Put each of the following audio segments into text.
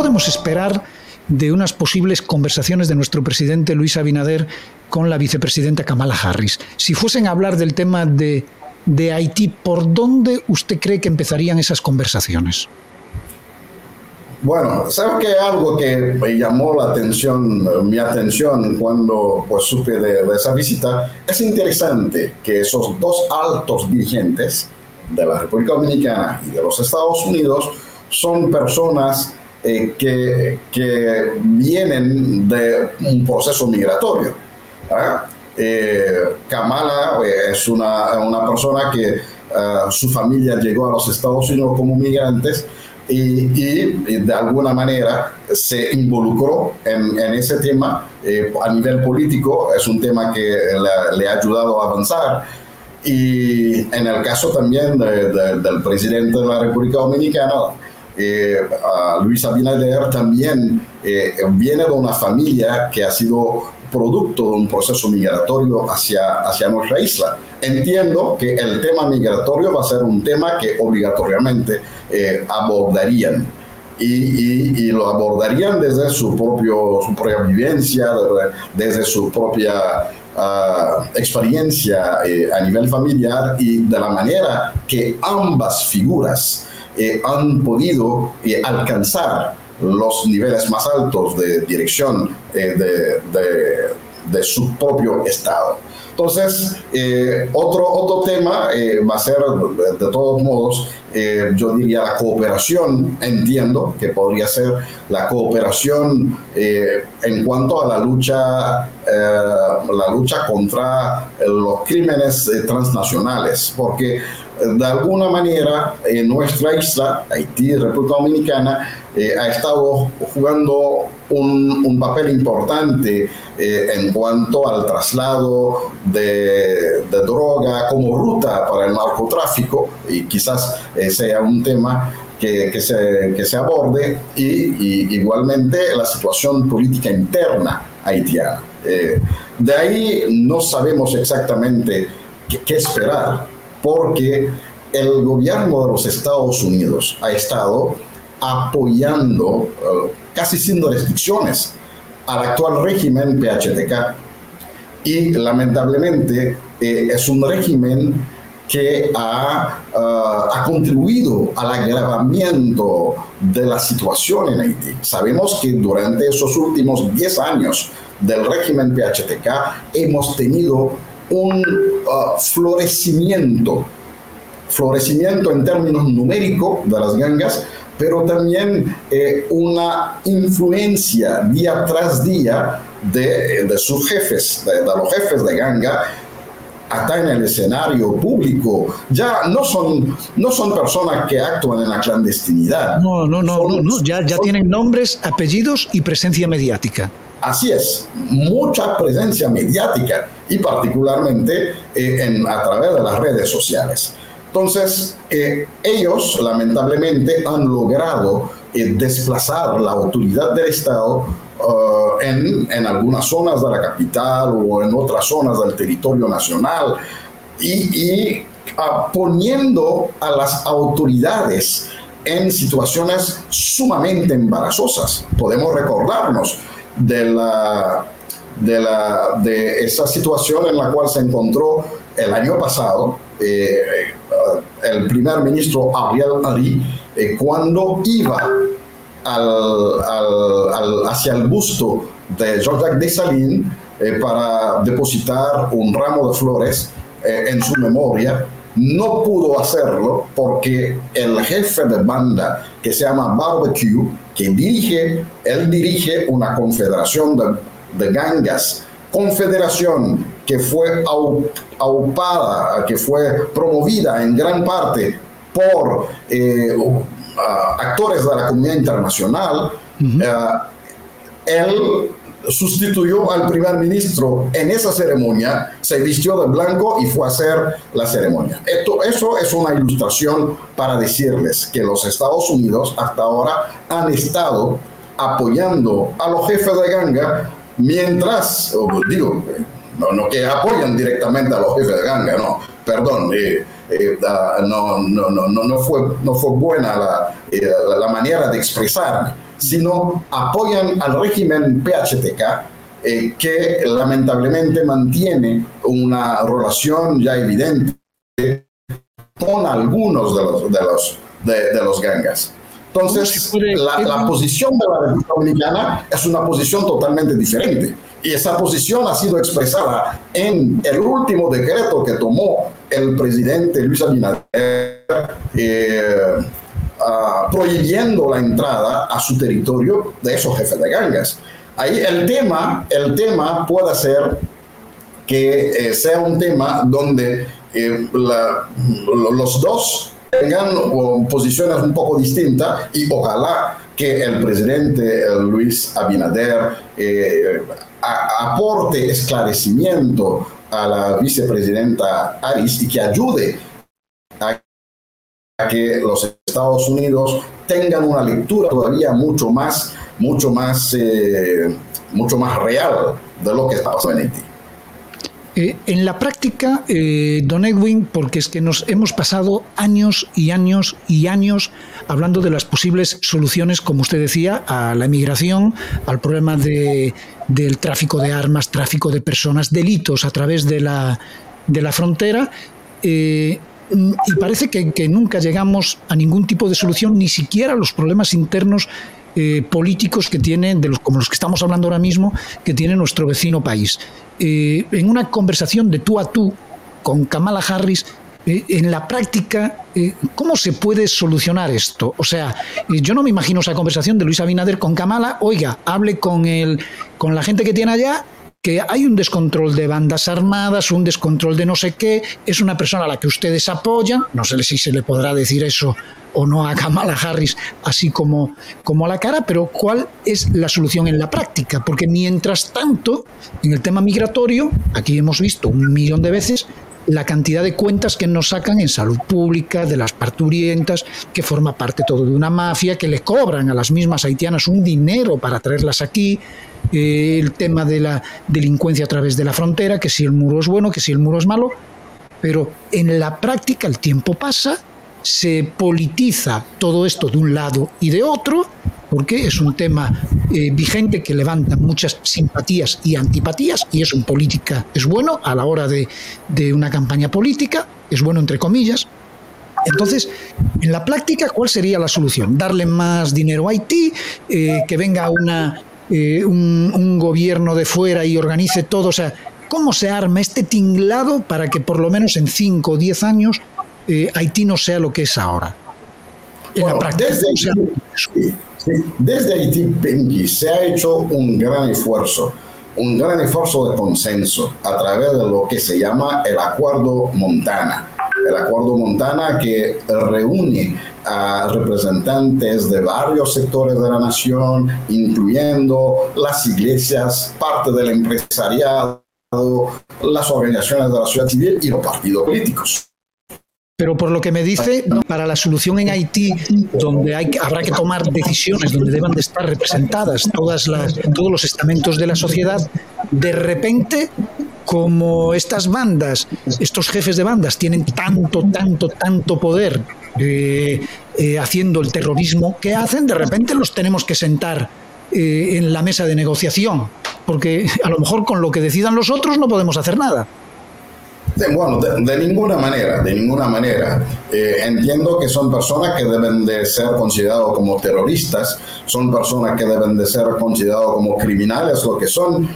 podemos esperar de unas posibles conversaciones de nuestro presidente Luis Abinader con la vicepresidenta Kamala Harris? Si fuesen a hablar del tema de, de Haití, ¿por dónde usted cree que empezarían esas conversaciones? Bueno, ¿sabes que algo que me llamó la atención, mi atención cuando pues, supe de, de, esa visita? Es interesante que esos dos altos dirigentes de la República Dominicana y de los Estados Unidos son personas eh, que, que, vienen de un proceso migratorio. ¿ah? Eh, Kamala eh, es una, una, persona que uh, su familia llegó a los Estados Unidos como migrantes y, y, de alguna manera se involucró en, en ese tema eh, a nivel político. Es un tema que le, le, ha ayudado a avanzar. Y en el caso también de, de, del presidente de la República Dominicana, eh, Luis Abinader también eh, viene de una familia que ha sido producto de un proceso migratorio hacia, hacia nuestra isla. Entiendo que el tema migratorio va a ser un tema que obligatoriamente eh, abordarían. Y, y, y, lo abordarían desde su, propio, su propia vivencia, desde su propia uh, experiencia eh, a nivel familiar y de la manera que ambas figuras eh, han podido eh, alcanzar los niveles más altos de dirección eh, de, su propio Estado. Entonces, otro, otro tema va a ser, de, todos modos, yo diría la cooperación, entiendo que podría ser la cooperación en cuanto a la lucha, la lucha contra los crímenes transnacionales, porque de alguna manera en nuestra isla, Haití, República Dominicana, eh, ha estado jugando un, papel importante eh, en cuanto al traslado de, de, droga como ruta para el narcotráfico y quizás eh, sea un tema que, se, aborde y, igualmente la situación política interna haitiana. de ahí no sabemos exactamente qué esperar porque el gobierno de los Estados Unidos ha estado apoyando uh, casi sin restricciones al actual régimen PHTK y lamentablemente eh, es un régimen que ha, uh, ha, contribuido al agravamiento de la situación en Haití. Sabemos que durante esos últimos 10 años del régimen PHTK hemos tenido un uh, florecimiento, florecimiento en términos numéricos de las gangas, pero también eh, una influencia día tras día de, de sus jefes, de, de, los jefes de ganga, hasta en el escenario público. Ya no son, no son personas que actúan en la clandestinidad. No, no, no, son, no, no. Ya, ya son, tienen nombres, apellidos y presencia mediática. Así es, mucha presencia mediática y particularmente eh, a través de las redes sociales. Entonces, eh, ellos lamentablemente han logrado eh, desplazar la autoridad del Estado uh, en, en, algunas zonas de la capital o en otras zonas del territorio nacional y, y uh, poniendo a las autoridades en situaciones sumamente embarazosas. Podemos recordarnos de la, de, la, de esa situación en la cual se encontró el año pasado eh, el primer ministro Ariel Henry eh, cuando iba al, al, hacia el busto de Jean-Jacques Dessalines eh, para depositar un ramo de flores en su memoria. No pudo hacerlo porque el jefe de banda que se llama Barbecue, que dirige, él dirige una confederación de, de gangas, confederación que fue aupada, que fue promovida en gran parte por actores de la comunidad internacional, él sustituyó al primer ministro en esa ceremonia, se vistió de blanco y fue a hacer la ceremonia. Esto, eso es una ilustración para decirles que los Estados Unidos hasta ahora han estado apoyando a los jefes de ganga mientras, digo, no, no que apoyan directamente a los jefes de ganga, no, perdón. Eh, eh, no, no, no, no, fue, no fue buena la, eh, la manera de expresar sino apoyan al régimen PHTK, eh, que lamentablemente mantiene una relación ya evidente con algunos de los, de los, de, los gangas. Entonces, la, la, posición de la República Dominicana es una posición totalmente diferente. Y esa posición ha sido expresada en el último decreto que tomó el presidente Luis Abinader eh, prohibiendo la entrada a su territorio de esos jefes de gangas. Ahí el tema, el tema puede ser que eh, sea un tema donde eh, los dos tengan posiciones un poco distintas y ojalá que el presidente Luis Abinader eh, aporte esclarecimiento a la vicepresidenta Aris y que ayude a que los Estados Unidos tengan una lectura todavía mucho más, mucho más, eh, mucho más real de lo que está pasando en Haití. Eh, en la práctica, eh, don Edwin, porque es que nos hemos pasado años y años y años hablando de las posibles soluciones, como usted decía, a la emigración, al problema de, del tráfico de armas, tráfico de personas, delitos a través de la, de la frontera. Mm, y parece que, nunca llegamos a ningún tipo de solución, ni siquiera a los problemas internos eh, políticos que tienen, de los, como los que estamos hablando ahora mismo, que tiene nuestro vecino país. Eh, en una conversación de tú a tú con Kamala Harris, eh, en la práctica, ¿cómo se puede solucionar esto? O sea, yo no me imagino esa conversación de Luis Abinader con Kamala, oiga, hable con, el, con la gente que tiene allá que hay un descontrol de bandas armadas, un descontrol de no sé qué, es una persona a la que ustedes apoyan, no sé si se le podrá decir eso o no a Kamala Harris así como, como a la cara, pero ¿cuál es la solución en la práctica? Porque mientras tanto, en el tema migratorio, aquí hemos visto un millón de veces la cantidad de cuentas que nos sacan en salud pública, de las parturientas, que forma parte todo de una mafia, que le cobran a las mismas haitianas un dinero para traerlas aquí, eh, el tema de la delincuencia a través de la frontera, que si el muro es bueno, que si el muro es malo, pero en la práctica el tiempo pasa, se politiza todo esto de un lado y de otro, porque es un tema eh, vigente que levanta muchas simpatías y antipatías, y eso en política es bueno a la hora de, una campaña política, es bueno entre comillas, entonces, en la práctica, ¿cuál sería la solución? ¿Darle más dinero a Haití? Eh, ¿Que venga una eh, un, gobierno de fuera y organice todo. O sea, ¿cómo se arma este tinglado para que por lo menos en 5 o 10 años eh, Haití no sea lo que es ahora? desde, Haití, se ha hecho un gran esfuerzo, un gran esfuerzo de consenso a través de lo que se llama el Acuerdo Montana. El Acuerdo Montana que reúne a representantes de varios sectores de la nación, incluyendo las iglesias, parte del empresariado, las organizaciones de la sociedad civil y los partidos políticos. Pero por lo que me dice, para la solución en Haití, donde habrá que tomar decisiones, donde deban de estar representadas todas las, todos los estamentos de la sociedad, de repente como estas bandas, estos jefes de bandas tienen tanto, tanto, tanto poder eh, eh, haciendo el terrorismo que hacen, de repente los tenemos que sentar eh, en la mesa de negociación, porque a lo mejor con lo que decidan los otros no podemos hacer nada. bueno, de, ninguna manera, de ninguna manera. entiendo que son personas que deben de ser considerados como terroristas, son personas que deben de ser considerados como criminales, lo que son,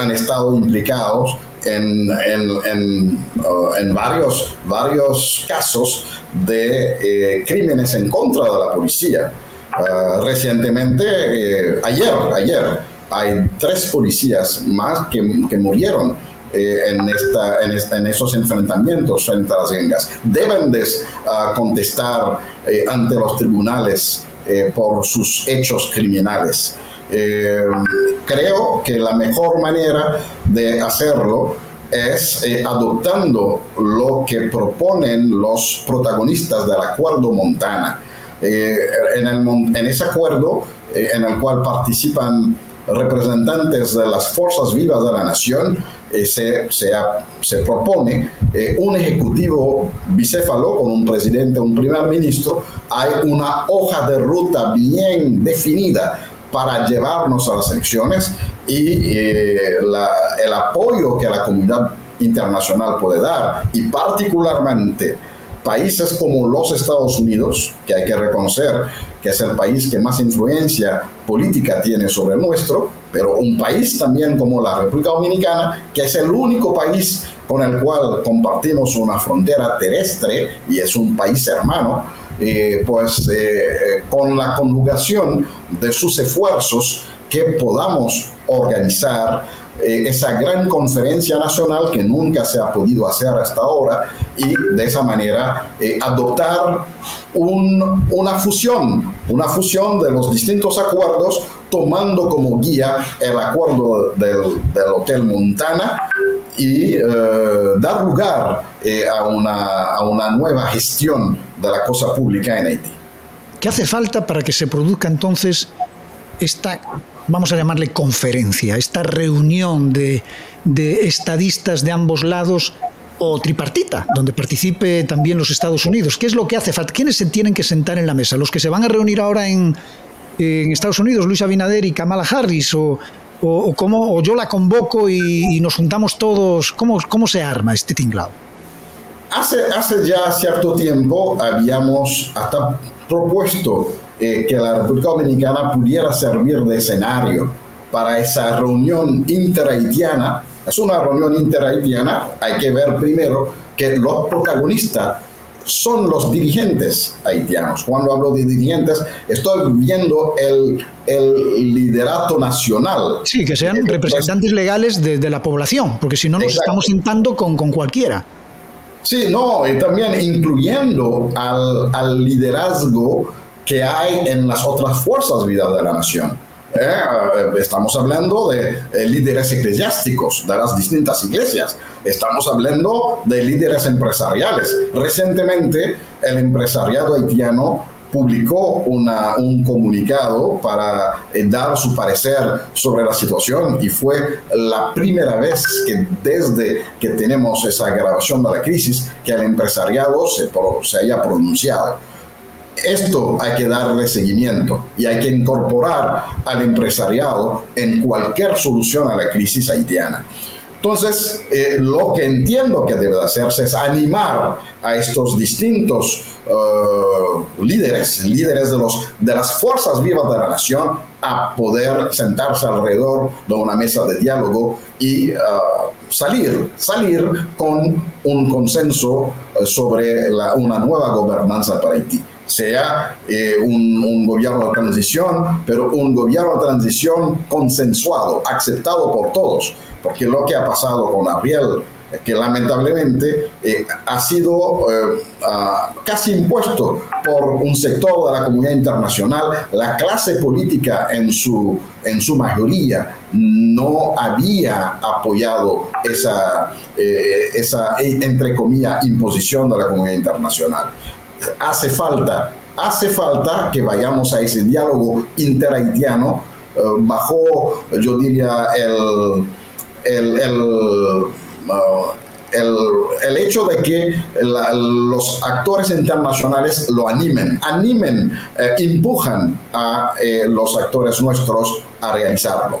han estado implicados en, en, uh, en, varios, varios casos de eh, crímenes en contra de la policía. Uh, recientemente, eh, ayer, ayer, hay tres policías más que, que murieron en, esta, en, esos enfrentamientos frente a las gringas. Deben de, ah, contestar ante los tribunales por sus hechos criminales. Creo que la mejor manera de hacerlo es eh, adoptando lo que proponen los protagonistas del acuerdo Montana. Eh, en, en, ese acuerdo, eh, en el cual participan representantes de las fuerzas vivas de la nación, se, se, se, propone un ejecutivo bicéfalo con un presidente, un primer ministro, hay una hoja de ruta bien definida para llevarnos a las elecciones y eh, el apoyo que la comunidad internacional puede dar y particularmente países como los Estados Unidos, que hay que reconocer que es el país que más influencia política tiene sobre el nuestro, pero un país también como la República Dominicana, que es el único país con el cual compartimos una frontera terrestre y es un país hermano, eh, pues eh, con la conjugación de sus esfuerzos que podamos organizar eh, esa gran conferencia nacional que nunca se ha podido hacer hasta ahora y de esa manera adoptar una fusión, una fusión de los distintos acuerdos tomando como guía el acuerdo del Hotel Montana y eh, dar lugar eh, a, una, a una nueva gestión de la cosa pública en Haití. ¿Qué hace falta para que se produzca entonces esta, vamos a llamarle conferencia, esta reunión de, de estadistas de ambos lados o tripartita, donde participe también los Estados Unidos. ¿Qué es lo que hace falta? ¿Quiénes se tienen que sentar en la mesa? ¿Los que se van a reunir ahora en, en Estados Unidos, Luis Abinader y Kamala Harris? ¿O, o, cómo, yo la convoco y, nos juntamos todos? ¿Cómo, ¿Cómo se arma este tinglado? Hace, hace ya cierto tiempo habíamos hasta propuesto eh, que la República Dominicana pudiera servir de escenario para esa reunión interhaitiana. Es una reunión interhaitiana, hay que ver primero que los protagonistas son los dirigentes haitianos. Cuando hablo de dirigentes, estoy viendo el, el liderato nacional. Sí, que sean representantes legales de, de, la población, porque si no nos estamos sentando con, con cualquiera. Sí, no, y también incluyendo al, al liderazgo que hay en las otras fuerzas vivas de la nación. ¿Eh? Estamos hablando de eh, líderes eclesiásticos de las distintas iglesias. Estamos hablando de líderes empresariales. Recientemente, el empresariado haitiano publicó un comunicado para eh, dar su parecer sobre la situación y fue la primera vez que desde que tenemos esa agravación de la crisis que el empresariado se haya pronunciado. Esto hay que darle seguimiento y hay que incorporar al empresariado en cualquier solución a la crisis haitiana. Entonces, eh, lo que entiendo que debe hacerse es animar a estos distintos uh, líderes, líderes de, los, de las fuerzas vivas de la nación, a poder sentarse alrededor de una mesa de diálogo y uh, salir, salir con un consenso sobre una nueva gobernanza para Haití sea eh, un, gobierno de transición, pero un gobierno de transición consensuado, aceptado por todos, porque lo que ha pasado con Ariel, que lamentablemente eh, ha sido eh, casi impuesto por un sector de la comunidad internacional, la clase política en su, en su mayoría no había apoyado esa, esa, entre comillas, imposición de la comunidad internacional hace falta, hace falta que vayamos a ese diálogo interhaitiano eh, bajo, yo diría, el, el, el, uh, el, hecho de que los actores internacionales lo animen, animen, eh, empujan a eh, los actores nuestros a realizarlo.